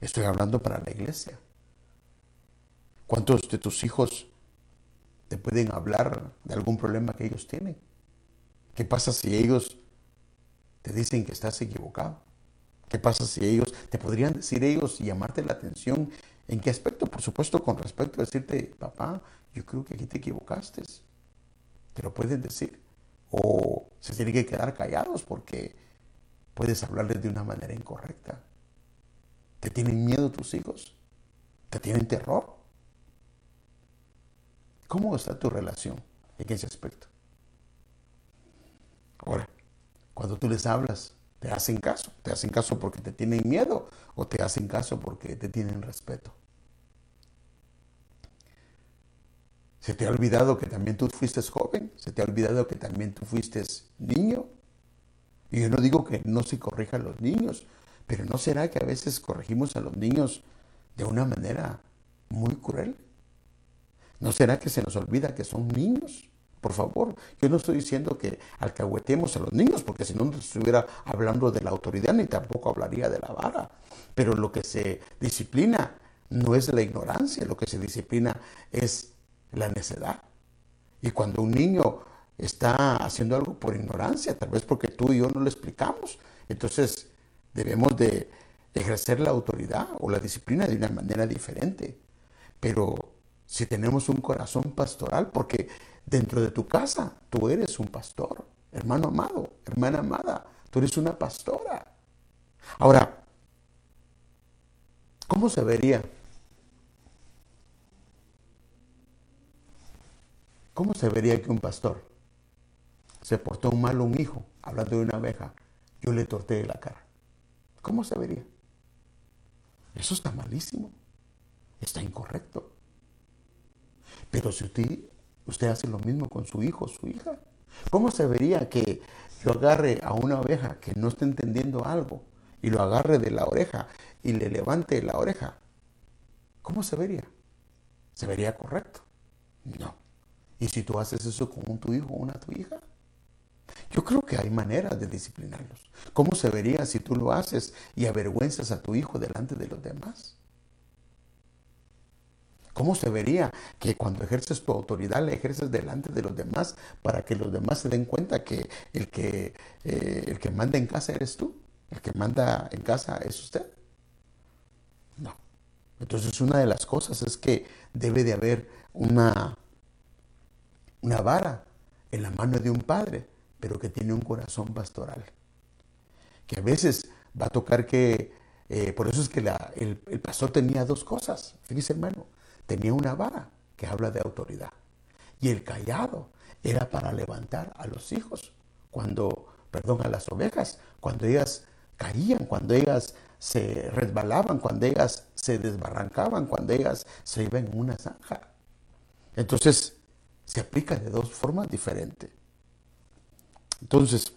Estoy hablando para la iglesia. ¿Cuántos de tus hijos te pueden hablar de algún problema que ellos tienen? ¿Qué pasa si ellos te dicen que estás equivocado? ¿Qué pasa si ellos te podrían decir ellos y llamarte la atención? ¿En qué aspecto? Por supuesto, con respecto a decirte, papá, yo creo que aquí te equivocaste. Te lo pueden decir. O se tienen que quedar callados porque puedes hablarles de una manera incorrecta. ¿Te tienen miedo tus hijos? ¿Te tienen terror? ¿Cómo está tu relación en ese aspecto? Ahora, cuando tú les hablas, ¿te hacen caso? ¿Te hacen caso porque te tienen miedo o te hacen caso porque te tienen respeto? ¿Se te ha olvidado que también tú fuiste joven? ¿Se te ha olvidado que también tú fuiste niño? Y yo no digo que no se corrija a los niños, pero ¿no será que a veces corregimos a los niños de una manera muy cruel? ¿No será que se nos olvida que son niños? Por favor, yo no estoy diciendo que alcahuetemos a los niños, porque si no, estuviera hablando de la autoridad ni tampoco hablaría de la vara. Pero lo que se disciplina no es la ignorancia, lo que se disciplina es la necedad. Y cuando un niño está haciendo algo por ignorancia, tal vez porque tú y yo no lo explicamos. Entonces debemos de ejercer la autoridad o la disciplina de una manera diferente. Pero si tenemos un corazón pastoral, porque dentro de tu casa tú eres un pastor, hermano amado, hermana amada, Tú eres una pastora. Ahora, ¿cómo se vería? ¿Cómo se vería que un pastor se portó mal un hijo, hablando de una abeja, yo le torteé la cara? ¿Cómo se vería? Eso está malísimo. Está incorrecto. Pero si usted, usted hace lo mismo con su hijo su hija, ¿cómo se vería que yo agarre a una oveja que no está entendiendo algo y lo agarre de la oreja y le levante la oreja? ¿Cómo se vería? ¿Se vería correcto? No. ¿Y si tú haces eso con tu hijo o una tu hija? Yo creo que hay maneras de disciplinarlos. ¿Cómo se vería si tú lo haces y avergüenzas a tu hijo delante de los demás? ¿Cómo se vería que cuando ejerces tu autoridad la ejerces delante de los demás para que los demás se den cuenta que el que, eh, el que manda en casa eres tú? ¿El que manda en casa es usted? No. Entonces una de las cosas es que debe de haber una, una vara en la mano de un padre, pero que tiene un corazón pastoral. Que a veces va a tocar que, eh, por eso es que el, el pastor tenía dos cosas, fíjese hermano, tenía una vara que habla de autoridad. Y el callado era para levantar a los hijos, cuando, perdón, a las ovejas, cuando ellas caían, cuando ellas se resbalaban, cuando ellas se desbarrancaban, cuando ellas se iban en una zanja. Entonces, se aplica de dos formas diferentes. Entonces,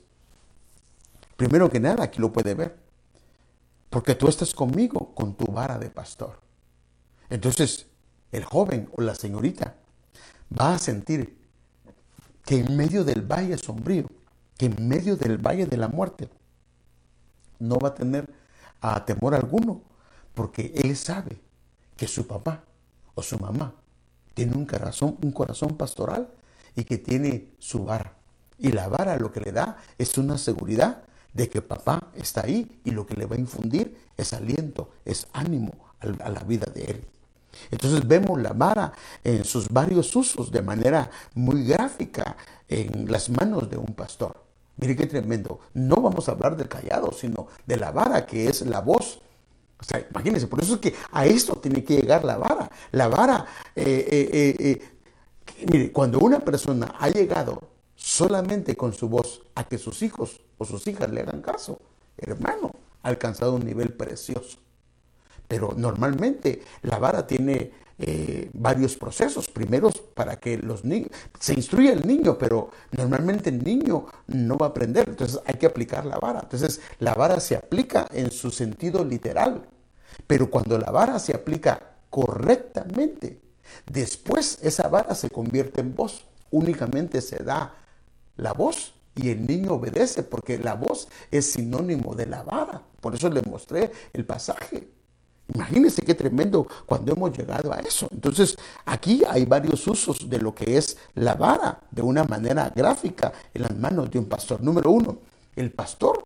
primero que nada, aquí lo puede ver, porque tú estás conmigo con tu vara de pastor. Entonces, el joven o la señorita va a sentir que en medio del valle sombrío, que en medio del valle de la muerte, no va a tener a temor alguno, porque él sabe que su papá o su mamá tiene un corazón, un corazón pastoral y que tiene su vara. Y la vara lo que le da es una seguridad de que papá está ahí y lo que le va a infundir es aliento, es ánimo a la vida de él. Entonces vemos la vara en sus varios usos de manera muy gráfica en las manos de un pastor. Mire qué tremendo. No vamos a hablar del callado, sino de la vara que es la voz. O sea, imagínense, por eso es que a esto tiene que llegar la vara. La vara, eh, eh, eh, mire, cuando una persona ha llegado solamente con su voz a que sus hijos o sus hijas le hagan caso, hermano, ha alcanzado un nivel precioso. Pero normalmente la vara tiene eh, varios procesos. Primero para que los niños, se instruye el niño, pero normalmente el niño no va a aprender. Entonces hay que aplicar la vara. Entonces la vara se aplica en su sentido literal. Pero cuando la vara se aplica correctamente, después esa vara se convierte en voz. Únicamente se da la voz y el niño obedece porque la voz es sinónimo de la vara. Por eso le mostré el pasaje. Imagínense qué tremendo cuando hemos llegado a eso. Entonces, aquí hay varios usos de lo que es la vara de una manera gráfica en las manos de un pastor. Número uno, el pastor,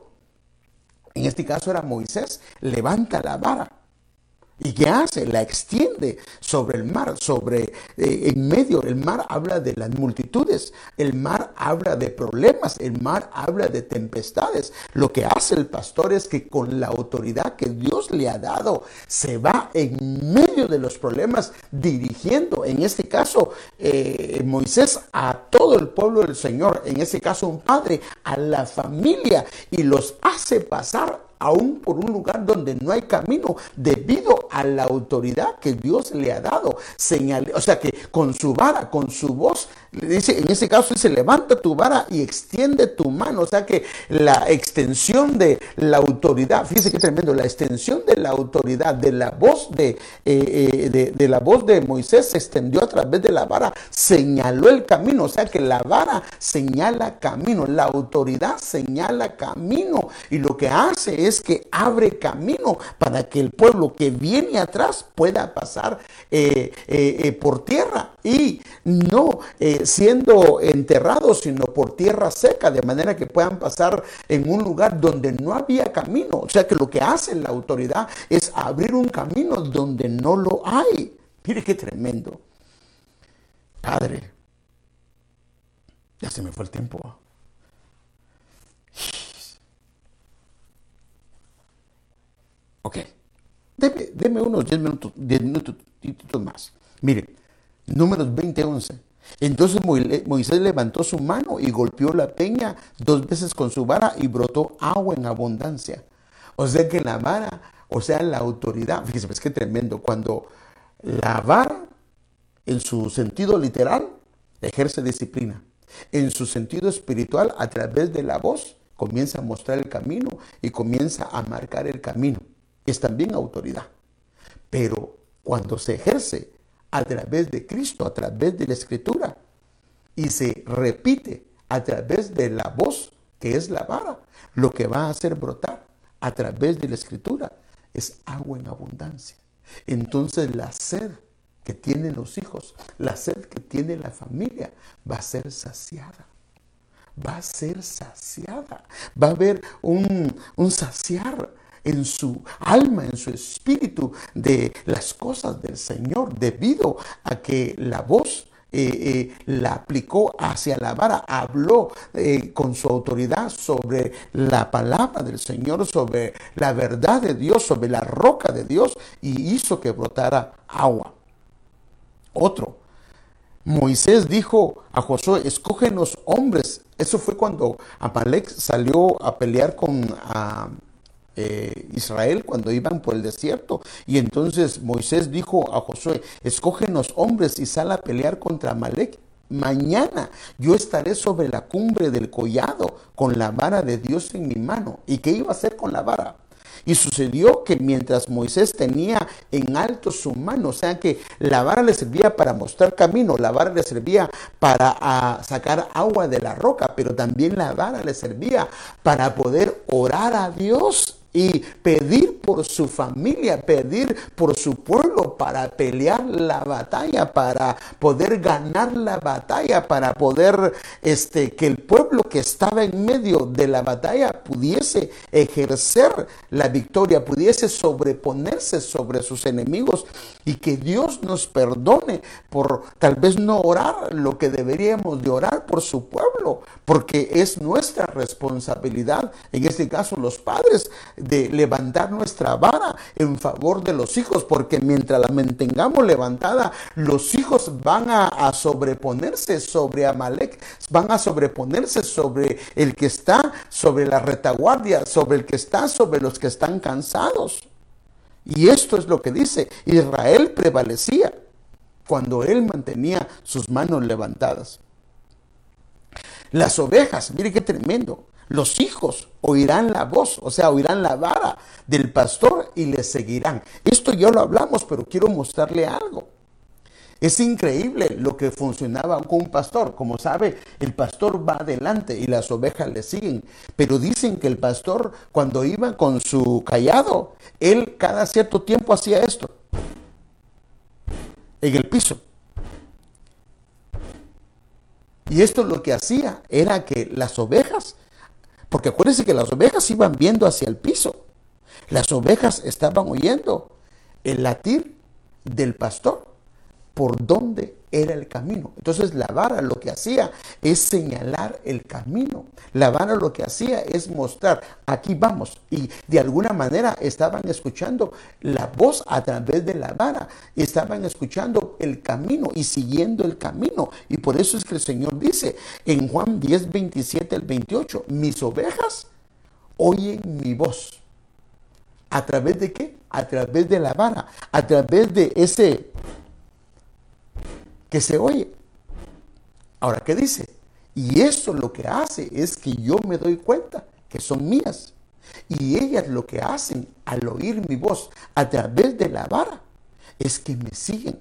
en este caso era Moisés, levanta la vara ¿Y qué hace? La extiende sobre el mar, sobre eh, en medio. El mar habla de las multitudes, el mar habla de problemas, el mar habla de tempestades. Lo que hace el pastor es que con la autoridad que Dios le ha dado, se va en medio de los problemas dirigiendo, en este caso, eh, Moisés a todo el pueblo del Señor, en este caso un padre, a la familia, y los hace pasar aún por un lugar donde no hay camino, debido a la autoridad que Dios le ha dado. Señal, o sea que con su vara, con su voz, dice, en ese caso dice, levanta tu vara y extiende tu mano. O sea que la extensión de la autoridad, fíjese qué tremendo, la extensión de la autoridad, de la voz de, eh, eh, de, de la voz de Moisés se extendió a través de la vara, señaló el camino. O sea que la vara señala camino, la autoridad señala camino. Y lo que hace es que abre camino para que el pueblo que viene atrás pueda pasar eh, por tierra y no siendo enterrados, sino por tierra seca, de manera que puedan pasar en un lugar donde no había camino. O sea que lo que hace la autoridad es abrir un camino donde no lo hay. Mire qué tremendo. Padre, ya se me fue el tiempo. Ok. Deme, unos 10 minutos, 10 minutos más. Mire, números 20, 11. Entonces Moisés levantó su mano y golpeó la peña dos veces con su vara y brotó agua en abundancia. O sea que la vara, o sea, la autoridad, fíjese, es que tremendo, cuando la vara, en su sentido literal, ejerce disciplina. En su sentido espiritual, a través de la voz, comienza a mostrar el camino y comienza a marcar el camino. Es también autoridad. Pero cuando se ejerce a través de Cristo, a través de la Escritura, y se repite a través de la voz, que es la vara, lo que va a hacer brotar a través de la Escritura es agua en abundancia. Entonces la sed que tienen los hijos, la sed que tiene la familia, va a ser saciada. Va a ser saciada. Va a haber un, un saciar en su alma, en su espíritu de las cosas del Señor, debido a que la voz eh, eh, la aplicó hacia la vara, habló eh, con su autoridad sobre la palabra del Señor, sobre la verdad de Dios, sobre la roca de Dios y hizo que brotara agua. Otro, Moisés dijo a Josué, escógenos hombres. Eso fue cuando Amalek salió a pelear con eh, Israel cuando iban por el desierto. Y entonces Moisés dijo a Josué, escógenos hombres y sal a pelear contra Amalek. Mañana yo estaré sobre la cumbre del collado con la vara de Dios en mi mano. ¿Y qué iba a hacer con la vara? Y sucedió que mientras Moisés tenía en alto su mano, o sea que la vara le servía para mostrar camino, la vara le servía para ah, sacar agua de la roca, pero también la vara le servía para poder orar a Dios y pedir por su familia, pedir por su pueblo para pelear la batalla, para poder ganar la batalla, para poder este que el pueblo que estaba en medio de la batalla pudiese ejercer la victoria, pudiese sobreponerse sobre sus enemigos y que Dios nos perdone por tal vez no orar lo que deberíamos de orar por su pueblo, porque es nuestra responsabilidad, en este caso los padres, de levantar nuestra vara en favor de los hijos, porque mientras la mantengamos levantada, los hijos van a, sobreponerse sobre Amalek, van a sobreponerse sobre el que está sobre la retaguardia, sobre el que está sobre los que están cansados. Y esto es lo que dice, Israel prevalecía cuando él mantenía sus manos levantadas. Las ovejas, mire qué tremendo. Los hijos oirán la voz, o sea, oirán la vara del pastor y le seguirán. Esto ya lo hablamos, pero quiero mostrarle algo. Es increíble lo que funcionaba con un pastor. Como sabe, el pastor va adelante y las ovejas le siguen. Pero dicen que el pastor, cuando iba con su callado, él cada cierto tiempo hacía esto. En el piso. Y esto lo que hacía era que las ovejas porque acuérdense que las ovejas iban viendo hacia el piso. Las ovejas estaban oyendo el latir del pastor por dónde era el camino. Entonces la vara lo que hacía es señalar el camino. La vara lo que hacía es mostrar, aquí vamos. Y de alguna manera estaban escuchando la voz a través de la vara. Estaban escuchando el camino y siguiendo el camino. Y por eso es que el Señor dice en Juan 10, 27 al 28, mis ovejas oyen mi voz. ¿A través de qué? A través de la vara, a través de ese que se oye. Ahora, ¿qué dice? Y eso lo que hace es que yo me doy cuenta que son mías. Y ellas lo que hacen al oír mi voz a través de la vara es que me siguen.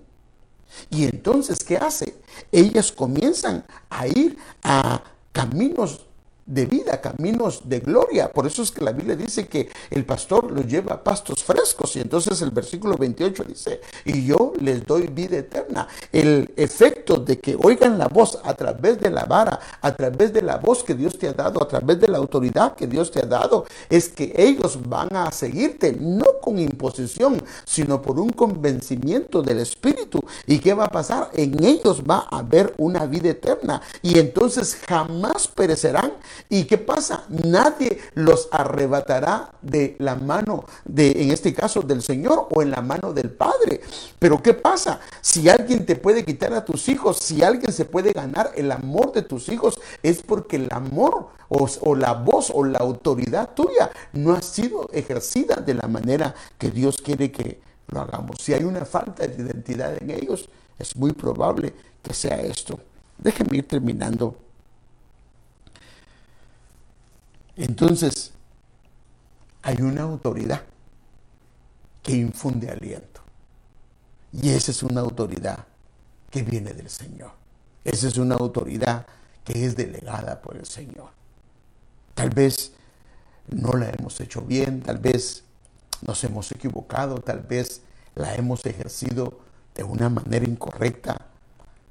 Y entonces, ¿qué hace? Ellas comienzan a ir a caminos de vida, caminos de gloria. Por eso es que la Biblia dice que el pastor los lleva a pastos frescos. Y entonces el versículo 28 dice, y yo les doy vida eterna. El efecto de que oigan la voz a través de la vara, a través de la voz que Dios te ha dado, a través de la autoridad que Dios te ha dado, es que ellos van a seguirte, no con imposición, sino por un convencimiento del Espíritu. ¿Y qué va a pasar? En ellos va a haber una vida eterna. Y entonces jamás perecerán ¿Y qué pasa? Nadie los arrebatará de la mano de, en este caso, del Señor o en la mano del Padre. Pero ¿qué pasa? Si alguien te puede quitar a tus hijos, si alguien se puede ganar el amor de tus hijos, es porque el amor o, o la voz o la autoridad tuya no ha sido ejercida de la manera que Dios quiere que lo hagamos. Si hay una falta de identidad en ellos, es muy probable que sea esto. Déjenme ir terminando. Entonces, hay una autoridad que infunde aliento. Y esa es una autoridad que viene del Señor. Esa es una autoridad que es delegada por el Señor. Tal vez no la hemos hecho bien, tal vez nos hemos equivocado, tal vez la hemos ejercido de una manera incorrecta,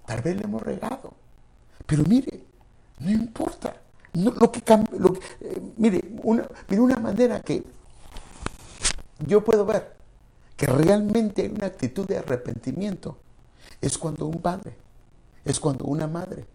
tal vez le hemos regado. Pero mire, no importa. Lo que lo eh, mire, una, mire, una manera que yo puedo ver que realmente hay una actitud de arrepentimiento es cuando un padre, es cuando una madre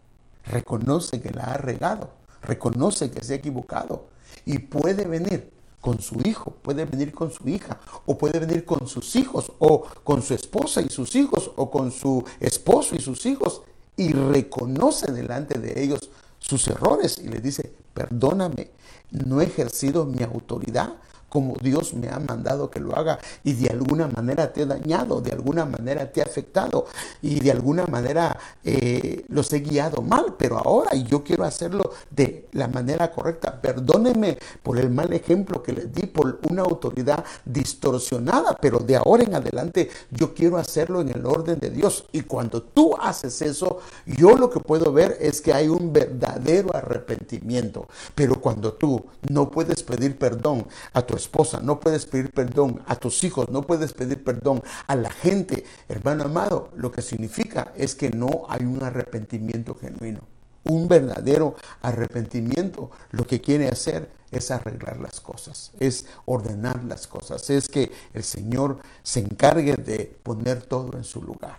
reconoce que la ha regado, reconoce que se ha equivocado y puede venir con su hijo, puede venir con su hija, o puede venir con sus hijos, o con su esposa y sus hijos, o con su esposo y sus hijos, y reconoce delante de ellos sus errores y le dice, perdóname, no he ejercido mi autoridad como Dios me ha mandado que lo haga y de alguna manera te he dañado, de alguna manera te he afectado y de alguna manera eh, los he guiado mal, pero ahora yo quiero hacerlo de la manera correcta. Perdóneme por el mal ejemplo que les di, por una autoridad distorsionada, pero de ahora en adelante yo quiero hacerlo en el orden de Dios. Y cuando tú haces eso, yo lo que puedo ver es que hay un verdadero arrepentimiento. Pero cuando tú no puedes pedir perdón a tu esposa, no puedes pedir perdón a tus hijos, no puedes pedir perdón a la gente, hermano amado, lo que significa es que no hay un arrepentimiento genuino. Un verdadero arrepentimiento lo que quiere hacer es arreglar las cosas, es ordenar las cosas, es que el Señor se encargue de poner todo en su lugar.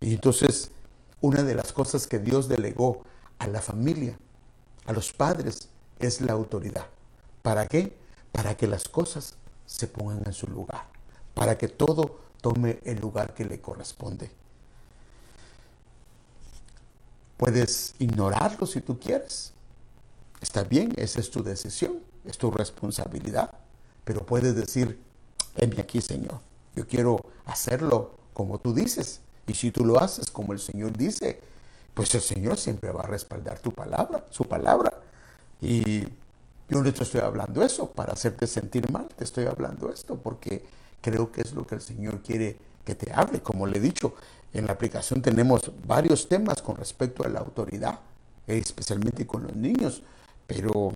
Y entonces, una de las cosas que Dios delegó a la familia, a los padres, es la autoridad. ¿Para qué? Para que las cosas se pongan en su lugar, para que todo tome el lugar que le corresponde. Puedes ignorarlo si tú quieres. Está bien, esa es tu decisión, es tu responsabilidad. Pero puedes decir, heme aquí, Señor. Yo quiero hacerlo como tú dices. Y si tú lo haces como el Señor dice, pues el Señor siempre va a respaldar tu palabra, su palabra. Y yo no te estoy hablando eso para hacerte sentir mal, te estoy hablando esto porque creo que es lo que el Señor quiere que te hable. Como le he dicho, en la aplicación tenemos varios temas con respecto a la autoridad, especialmente con los niños, pero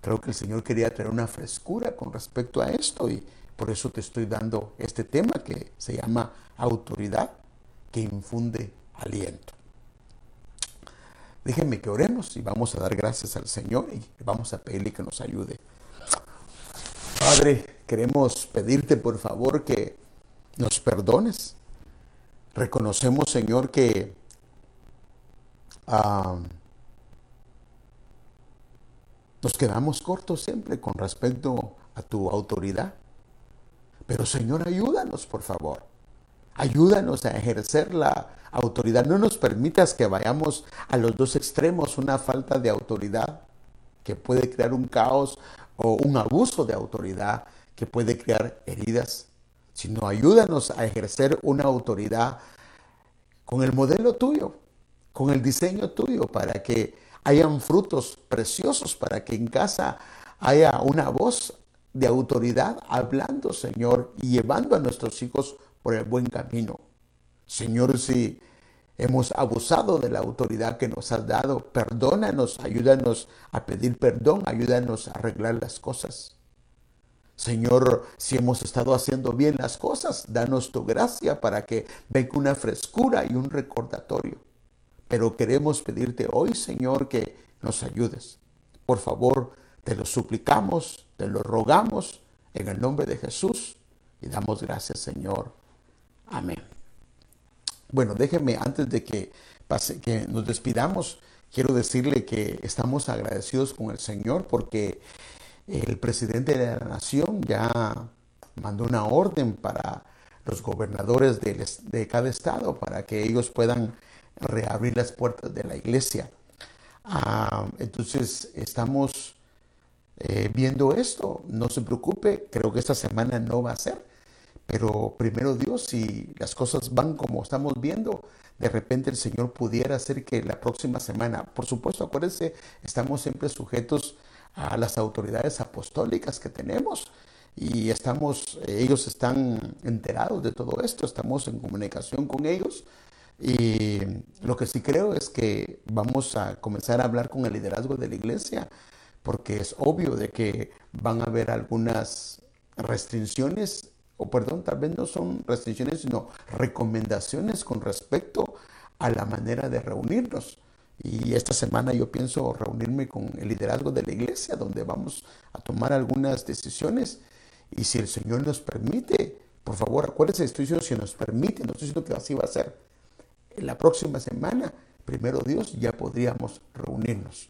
creo que el Señor quería traer una frescura con respecto a esto y por eso te estoy dando este tema que se llama autoridad que infunde aliento. Déjenme que oremos y vamos a dar gracias al Señor y vamos a pedirle que nos ayude. Padre, queremos pedirte por favor que nos perdones. Reconocemos, Señor, que ah, nos quedamos cortos siempre con respecto a tu autoridad. Pero Señor, ayúdanos, por favor. Ayúdanos a ejercer la autoridad. No nos permitas que vayamos a los dos extremos, una falta de autoridad que puede crear un caos o un abuso de autoridad que puede crear heridas, sino ayúdanos a ejercer una autoridad con el modelo tuyo, con el diseño tuyo, para que hayan frutos preciosos, para que en casa haya una voz de autoridad hablando, Señor, y llevando a nuestros hijos por el buen camino. Señor, si hemos abusado de la autoridad que nos has dado, perdónanos, ayúdanos a pedir perdón, ayúdanos a arreglar las cosas. Señor, si hemos estado haciendo bien las cosas, danos tu gracia para que venga una frescura y un recordatorio. Pero queremos pedirte hoy, Señor, que nos ayudes. Por favor, te lo suplicamos, te lo rogamos en el nombre de Jesús y damos gracias, Señor. Amén. Bueno, déjenme antes de que, pase, que nos despidamos, quiero decirle que estamos agradecidos con el Señor porque el presidente de la nación ya mandó una orden para los gobernadores de, cada estado para que ellos puedan reabrir las puertas de la iglesia. Ah, entonces estamos eh, viendo esto. No se preocupe, creo que esta semana no va a ser. Pero primero Dios, si las cosas van como estamos viendo, de repente el Señor pudiera hacer que la próxima semana, por supuesto, acuérdense, estamos siempre sujetos a las autoridades apostólicas que tenemos y estamos, ellos están enterados de todo esto, estamos en comunicación con ellos y lo que sí creo es que vamos a comenzar a hablar con el liderazgo de la iglesia porque es obvio de que van a haber algunas restricciones, o perdón, tal vez no son restricciones, sino recomendaciones con respecto a la manera de reunirnos. Y esta semana yo pienso reunirme con el liderazgo de la iglesia, donde vamos a tomar algunas decisiones. Y si el Señor nos permite, por favor, acuérdense, estoy diciendo si nos permite, no estoy diciendo que así va a ser. En la próxima semana, primero Dios, ya podríamos reunirnos.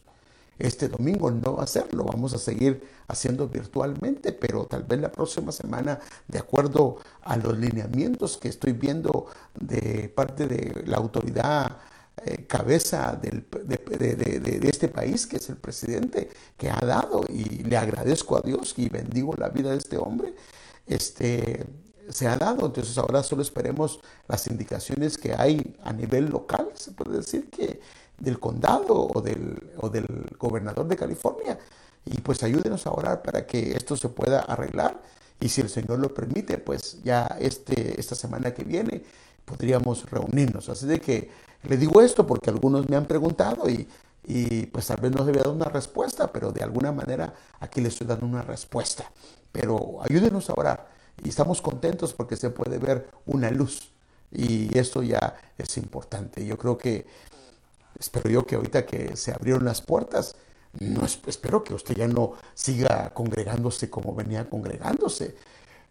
Este domingo no va a ser, lo vamos a seguir haciendo virtualmente, pero tal vez la próxima semana, de acuerdo a los lineamientos que estoy viendo de parte de la autoridad eh, cabeza de, de, este país, que es el presidente, que ha dado, y le agradezco a Dios y bendigo la vida de este hombre, este, se ha dado. Entonces ahora solo esperemos las indicaciones que hay a nivel local, se puede decir que del condado o del, o del gobernador de California. Y pues ayúdenos a orar para que esto se pueda arreglar. Y si el Señor lo permite, pues ya este, esta semana que viene podríamos reunirnos. Así de que le digo esto porque algunos me han preguntado y, y pues tal vez no se había dado una respuesta, pero de alguna manera aquí le estoy dando una respuesta. Pero ayúdenos a orar y estamos contentos porque se puede ver una luz y esto ya es importante. Yo creo que, espero yo que ahorita que se abrieron las puertas, no espero que usted ya no siga congregándose como venía congregándose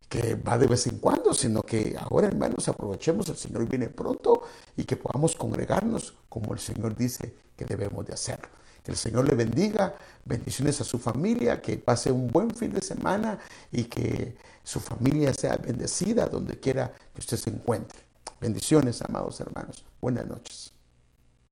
que va de vez en cuando, sino que ahora, hermanos, aprovechemos, el Señor viene pronto y que podamos congregarnos como el Señor dice que debemos de hacerlo. Que el Señor le bendiga, bendiciones a su familia, que pase un buen fin de semana y que su familia sea bendecida donde quiera que usted se encuentre. Bendiciones, amados hermanos. Buenas noches.